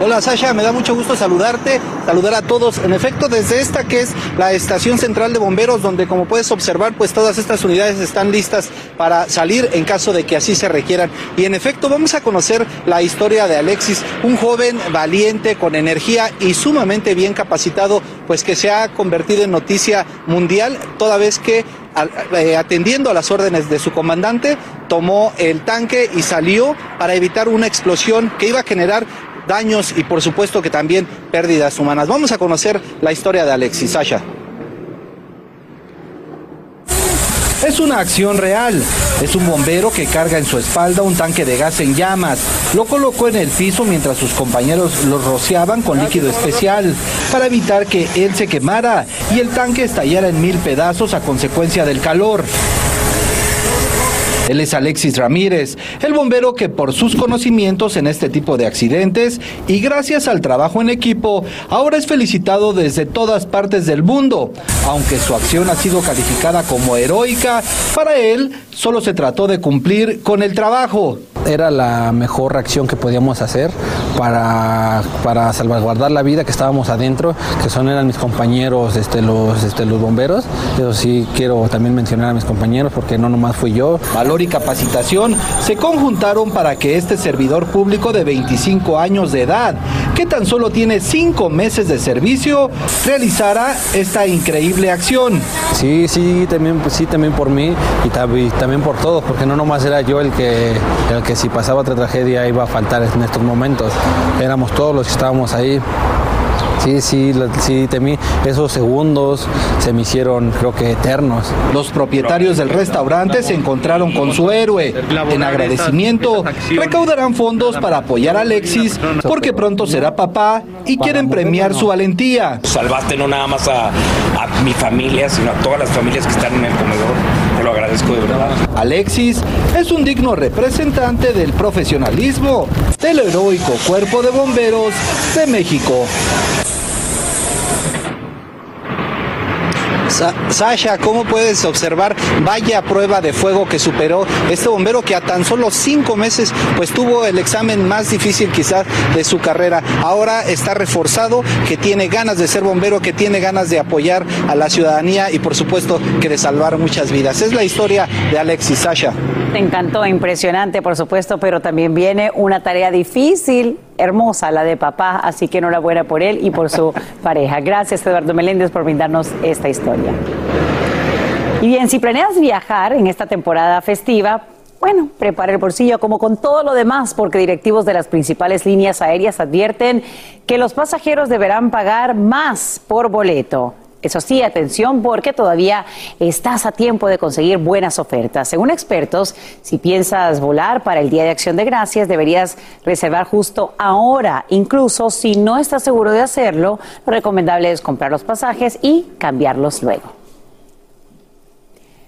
Speaker 30: Hola Sasha, me da mucho gusto saludarte, saludar a todos. En efecto, desde esta que es la estación central de bomberos, donde como puedes observar, pues todas estas unidades están listas para salir en caso de que así se requieran. Y en efecto, vamos a conocer la historia de Alexis, un joven valiente, con energía y sumamente bien capacitado, pues que se ha convertido en noticia mundial, toda vez que eh, atendiendo a las órdenes de su comandante, tomó el tanque y salió para evitar una explosión que iba a generar daños y por supuesto que también pérdidas humanas. Vamos a conocer la historia de Alexis Sasha. Es una acción real. Es un bombero que carga en su espalda un tanque de gas en llamas. Lo colocó en el piso mientras sus compañeros lo rociaban con líquido especial para evitar que él se quemara y el tanque estallara en mil pedazos a consecuencia del calor. Él es Alexis Ramírez, el bombero que por sus conocimientos en este tipo de accidentes y gracias al trabajo en equipo, ahora es felicitado desde todas partes del mundo. Aunque su acción ha sido calificada como heroica, para él solo se trató de cumplir con el trabajo.
Speaker 31: Era la mejor reacción que podíamos hacer para, para salvaguardar la vida que estábamos adentro, que son eran mis compañeros, este, los, este, los bomberos. Eso sí quiero también mencionar a mis compañeros porque no nomás fui yo.
Speaker 30: Valor y capacitación se conjuntaron para que este servidor público de 25 años de edad, que tan solo tiene 5 meses de servicio, realizara esta increíble acción.
Speaker 31: Sí, sí, también, pues, sí, también por mí y, también por todos, porque no nomás era yo el que, el que si pasaba otra tragedia iba a faltar en estos momentos. Éramos todos los que estábamos ahí. Sí, sí, sí, temí. Esos segundos se me hicieron, creo que eternos.
Speaker 30: Los propietarios del restaurante se encontraron con su héroe. En agradecimiento, recaudarán fondos para apoyar a Alexis porque pronto será papá y quieren premiar su valentía.
Speaker 32: Salvaste no nada más a, a mi familia, sino a todas las familias que están en el comedor. Te lo agradezco
Speaker 33: de verdad.
Speaker 30: Alexis es un digno representante del profesionalismo del heroico Cuerpo de Bomberos de México. Sasha, ¿cómo puedes observar? Vaya prueba de fuego que superó este bombero que a tan solo cinco meses pues tuvo el examen más difícil quizás de su carrera. Ahora está reforzado, que tiene ganas de ser bombero, que tiene ganas de apoyar a la ciudadanía y por supuesto que de salvar muchas vidas. Es la historia de Alexis Sasha.
Speaker 4: Te encantó, impresionante por supuesto, pero también viene una tarea difícil hermosa la de papá, así que enhorabuena por él y por su pareja. Gracias Eduardo Meléndez por brindarnos esta historia. Y bien, si planeas viajar en esta temporada festiva, bueno, prepara el bolsillo como con todo lo demás, porque directivos de las principales líneas aéreas advierten que los pasajeros deberán pagar más por boleto. Eso sí, atención porque todavía estás a tiempo de conseguir buenas ofertas. Según expertos, si piensas volar para el Día de Acción de Gracias, deberías reservar justo ahora. Incluso si no estás seguro de hacerlo, lo recomendable es comprar los pasajes y cambiarlos luego.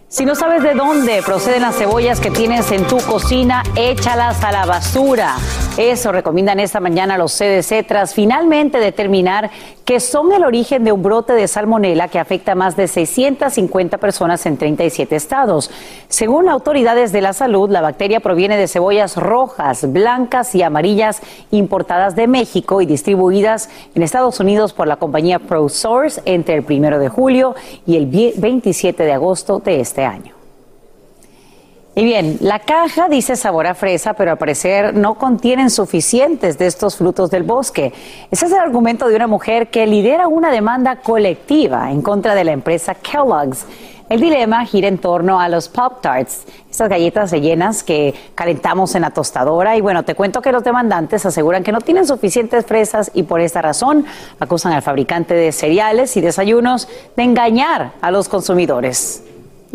Speaker 4: Si no sabes de dónde proceden las cebollas que tienes en tu cocina, échalas a la basura. Eso recomiendan esta mañana los CDC tras finalmente determinar que son el origen de un brote de salmonela que afecta a más de 650 personas en 37 estados. Según autoridades de la salud, la bacteria proviene de cebollas rojas, blancas y amarillas importadas de México y distribuidas en Estados Unidos por la compañía ProSource entre el primero de julio y el 27 de agosto de este año. Y bien, la caja dice sabor a fresa, pero al parecer no contienen suficientes de estos frutos del bosque. Ese es el argumento de una mujer que lidera una demanda colectiva en contra de la empresa Kellogg's. El dilema gira en torno a los Pop Tarts, estas galletas rellenas que calentamos en la tostadora. Y bueno, te cuento que los demandantes aseguran que no tienen suficientes fresas y por esta razón acusan al fabricante de cereales y desayunos de engañar a los consumidores.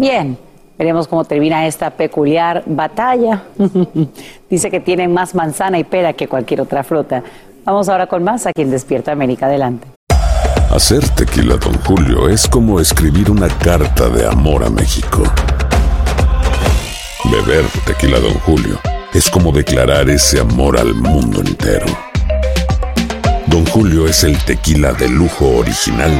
Speaker 4: Bien. Veremos cómo termina esta peculiar batalla. Dice que tienen más manzana y pera que cualquier otra fruta. Vamos ahora con más a quien despierta América. Adelante.
Speaker 25: Hacer tequila, don Julio, es como escribir una carta de amor a México. Beber tequila, don Julio, es como declarar ese amor al mundo entero. Don Julio es el tequila de lujo original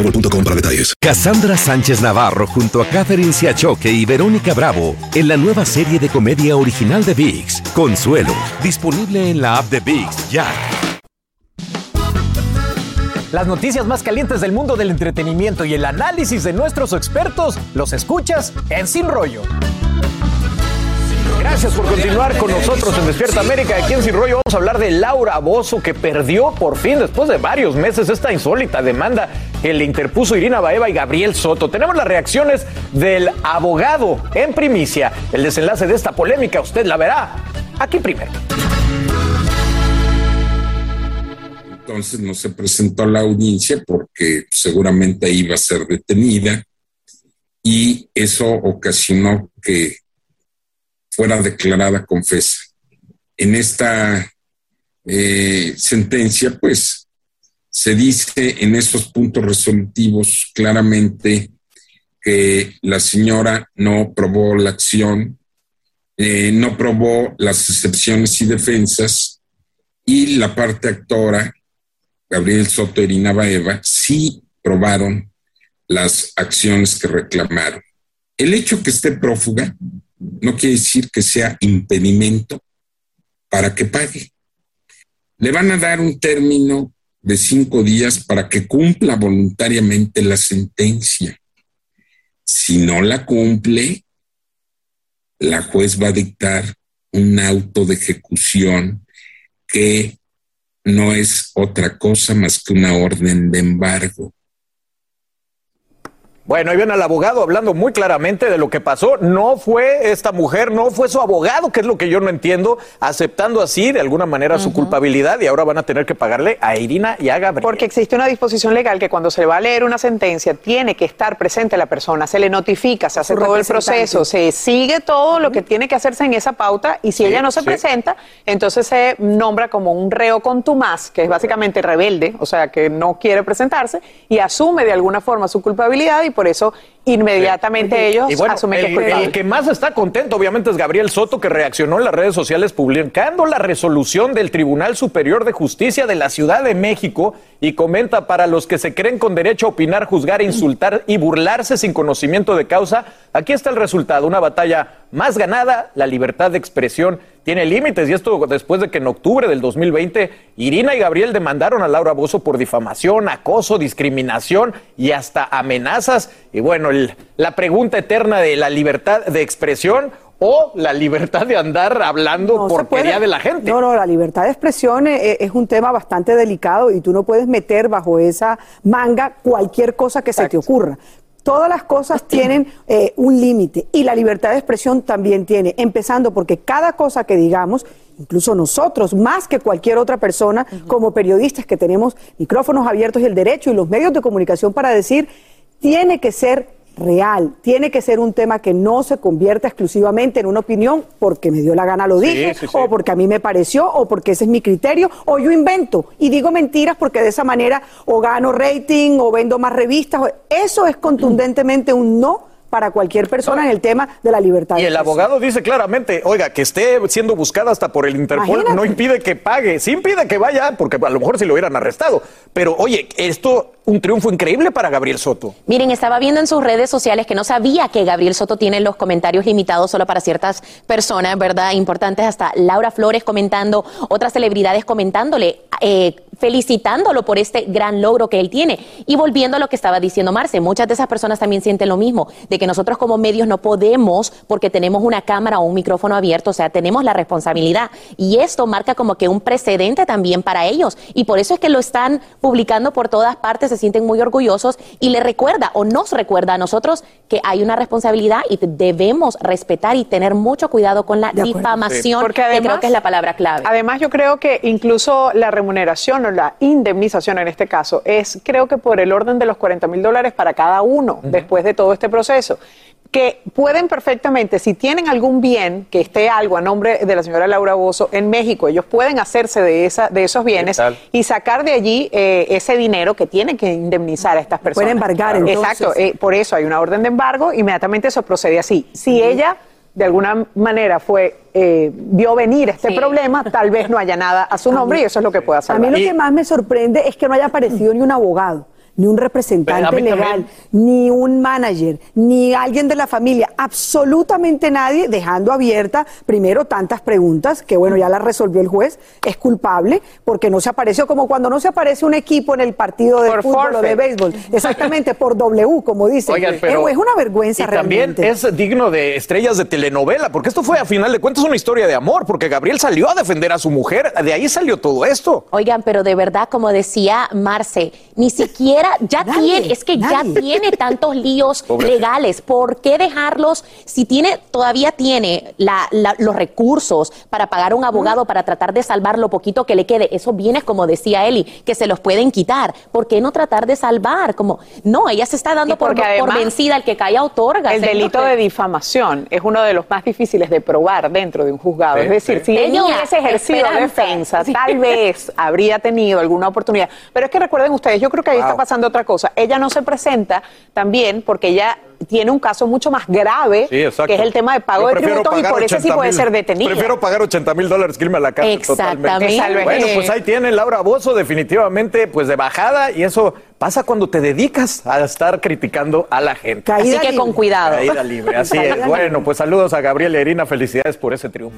Speaker 34: boostmobile.com para detalles.
Speaker 35: Cassandra Sánchez Navarro junto a Catherine Siachoque y Verónica Bravo en la nueva serie de comedia original de VIX, Consuelo, disponible en la app de VIX ya.
Speaker 1: Las noticias más calientes del mundo del entretenimiento y el análisis de nuestros expertos los escuchas en Sin Rollo. Gracias por continuar con nosotros en Despierta América. Aquí en Sin Rollo vamos a hablar de Laura Bozo, que perdió por fin, después de varios meses, esta insólita demanda que le interpuso Irina Baeva y Gabriel Soto. Tenemos las reacciones del abogado en primicia. El desenlace de esta polémica usted la verá aquí primero.
Speaker 32: Entonces no se presentó la audiencia porque seguramente iba a ser detenida y eso ocasionó que fuera declarada confesa. En esta eh, sentencia, pues, se dice en esos puntos resolutivos claramente que la señora no probó la acción, eh, no probó las excepciones y defensas, y la parte actora, Gabriel Soto y Irina Baeva, sí probaron las acciones que reclamaron. El hecho que esté prófuga no quiere decir que sea impedimento para que pague. Le van a dar un término de cinco días para que cumpla voluntariamente la sentencia. Si no la cumple, la juez va a dictar un auto de ejecución que no es otra cosa más que una orden de embargo.
Speaker 1: Bueno, ahí viene el abogado hablando muy claramente de lo que pasó. No fue esta mujer, no fue su abogado, que es lo que yo no entiendo, aceptando así de alguna manera su culpabilidad y ahora van a tener que pagarle a Irina y a Gabriel.
Speaker 33: Porque existe una disposición legal que cuando se va a leer una sentencia tiene que estar presente la persona, se le notifica, se hace
Speaker 29: Su
Speaker 33: todo el proceso, se sigue todo lo que tiene que hacerse en esa pauta y si
Speaker 1: Sí,
Speaker 33: ella no se
Speaker 1: sí.
Speaker 33: presenta, entonces se nombra como un reo contumaz, que es básicamente rebelde, o sea, que no quiere presentarse y asume de alguna forma su culpabilidad y por eso inmediatamente ellos
Speaker 1: Y bueno,
Speaker 33: asumen que es
Speaker 1: el,
Speaker 33: culpable.
Speaker 1: el que más está contento, obviamente, es Gabriel Soto, que reaccionó en las redes sociales publicando la resolución del Tribunal Superior de Justicia de la Ciudad de México y comenta para los que se creen con derecho a opinar, juzgar, insultar y burlarse sin conocimiento de causa, aquí está el resultado, una batalla más ganada, la libertad de expresión tiene límites y esto después de que en octubre del 2020 Irina y Gabriel demandaron a Laura Bozo por difamación, acoso, discriminación y hasta amenazas. Y bueno, el- la pregunta eterna de la libertad de expresión o la libertad de andar hablando
Speaker 36: No
Speaker 1: porquería de la gente.
Speaker 36: No, no, la libertad de expresión eh, es, un tema bastante delicado y tú no puedes meter bajo esa manga cualquier cosa que se te ocurra. Todas las cosas tienen eh, un límite y la libertad de expresión también tiene, empezando porque cada cosa que digamos, incluso nosotros, más que cualquier otra persona, como periodistas que tenemos micrófonos abiertos y el derecho y los medios de comunicación para decir, tiene que ser real, tiene que ser un tema que no se convierta exclusivamente en una opinión porque me dio la gana lo dije,
Speaker 37: sí, sí.
Speaker 36: o porque a mí me pareció, o porque ese es mi criterio, o yo invento y digo mentiras porque de esa manera o gano rating o vendo más revistas. o- Eso es contundentemente un no para cualquier persona en el tema de la libertad.
Speaker 1: Y
Speaker 36: de
Speaker 1: el abogado dice claramente, oiga, que esté siendo buscada hasta por el Interpol
Speaker 36: Imagínate.
Speaker 1: no impide que pague, sí impide que vaya, porque a lo mejor si lo hubieran arrestado. Pero oye, esto un triunfo increíble para Gabriel Soto.
Speaker 38: Miren, estaba viendo en sus redes sociales que no sabía que Gabriel Soto tiene los comentarios limitados solo para ciertas personas, ¿verdad? Importantes, hasta Laura Flores comentando, otras celebridades comentándole, eh, felicitándolo por este gran logro que él tiene. Y volviendo a lo que estaba diciendo Marce, muchas de esas personas también sienten lo mismo, de que nosotros como medios no podemos, porque tenemos una cámara o un micrófono abierto, o sea, tenemos la responsabilidad. Y esto marca como que un precedente también para ellos. Y por eso es que lo están publicando por todas partes, se sienten muy orgullosos y le recuerda o nos recuerda a nosotros que hay una responsabilidad y debemos respetar y tener mucho cuidado con la difamación,
Speaker 33: Porque
Speaker 38: que creo que es la palabra clave.
Speaker 33: Además, yo creo que incluso la remuneración o la indemnización en este caso es, creo que por el orden de los 40 mil dólares para cada uno después de todo este proceso. Que pueden perfectamente, si tienen algún bien que esté algo a nombre de la señora Laura Bozo en México, ellos pueden hacerse de, esa, de esos bienes y sacar de allí eh, ese dinero que tienen que indemnizar a estas personas.
Speaker 36: Pueden embargar, entonces.
Speaker 33: Exacto, eh, por eso hay una orden de embargo, inmediatamente eso procede así. Si ella de alguna manera fue eh, vio venir este problema, tal vez no haya nada a su nombre y eso es lo que pueda
Speaker 36: A
Speaker 33: salvar.
Speaker 36: mí lo que más me sorprende es que no haya aparecido ni un abogado, ni un representante legal,
Speaker 33: también.
Speaker 36: ni un manager, ni alguien de la familia, absolutamente nadie, dejando abierta primero tantas preguntas, que bueno, ya las resolvió el juez, es culpable, porque no se apareció como cuando no se aparece un equipo en el partido de
Speaker 33: Por
Speaker 36: fútbol o de béisbol, exactamente, por W, como dicen.
Speaker 1: Oigan, pero
Speaker 36: es una vergüenza
Speaker 1: y también
Speaker 36: realmente.
Speaker 1: es digno de estrellas de telenovela, porque esto fue a final de cuentas una historia de amor, porque Gabriel salió a defender a su mujer, de ahí salió todo esto.
Speaker 38: Oigan, pero de verdad, como decía Marce, ni siquiera ya tiene, es que ya tiene tantos líos
Speaker 1: Pobre.
Speaker 38: legales. ¿Por qué dejarlos? Si tiene, todavía tiene la- la- los recursos para pagar a un abogado para tratar de salvar lo poquito que le quede, esos bienes, como decía Eli, que se los pueden quitar. ¿Por qué no tratar de salvar? Como, no, ella se está dando por, vencida, el que calla otorga.
Speaker 33: El delito de difamación es uno de los más difíciles de probar dentro de un juzgado.
Speaker 38: Sí,
Speaker 33: es decir,
Speaker 38: sí.
Speaker 33: si ella hubiese ejercido
Speaker 38: esperanza.
Speaker 33: defensa,
Speaker 38: Sí.
Speaker 33: tal vez habría tenido alguna oportunidad. Pero es que recuerden ustedes, yo creo que ahí está
Speaker 38: Wow.
Speaker 33: Pasando otra cosa. Ella no se presenta también porque ella tiene un caso mucho más grave,
Speaker 1: Sí,
Speaker 33: que es el tema de pago
Speaker 1: Yo
Speaker 33: de tributos y por eso sí
Speaker 1: 80
Speaker 33: puede ser detenida.
Speaker 1: Prefiero pagar 80 mil dólares que irme a la cárcel
Speaker 33: Exactamente.
Speaker 1: totalmente. Bueno, pues ahí tiene Laura Bozo definitivamente pues de bajada y eso pasa cuando te dedicas a estar criticando a la gente.
Speaker 38: Así que con cuidado.
Speaker 1: Caída libre, así
Speaker 38: Caída
Speaker 1: es.
Speaker 38: libre.
Speaker 1: Bueno, pues saludos a Gabriel y a Irina, felicidades por ese triunfo.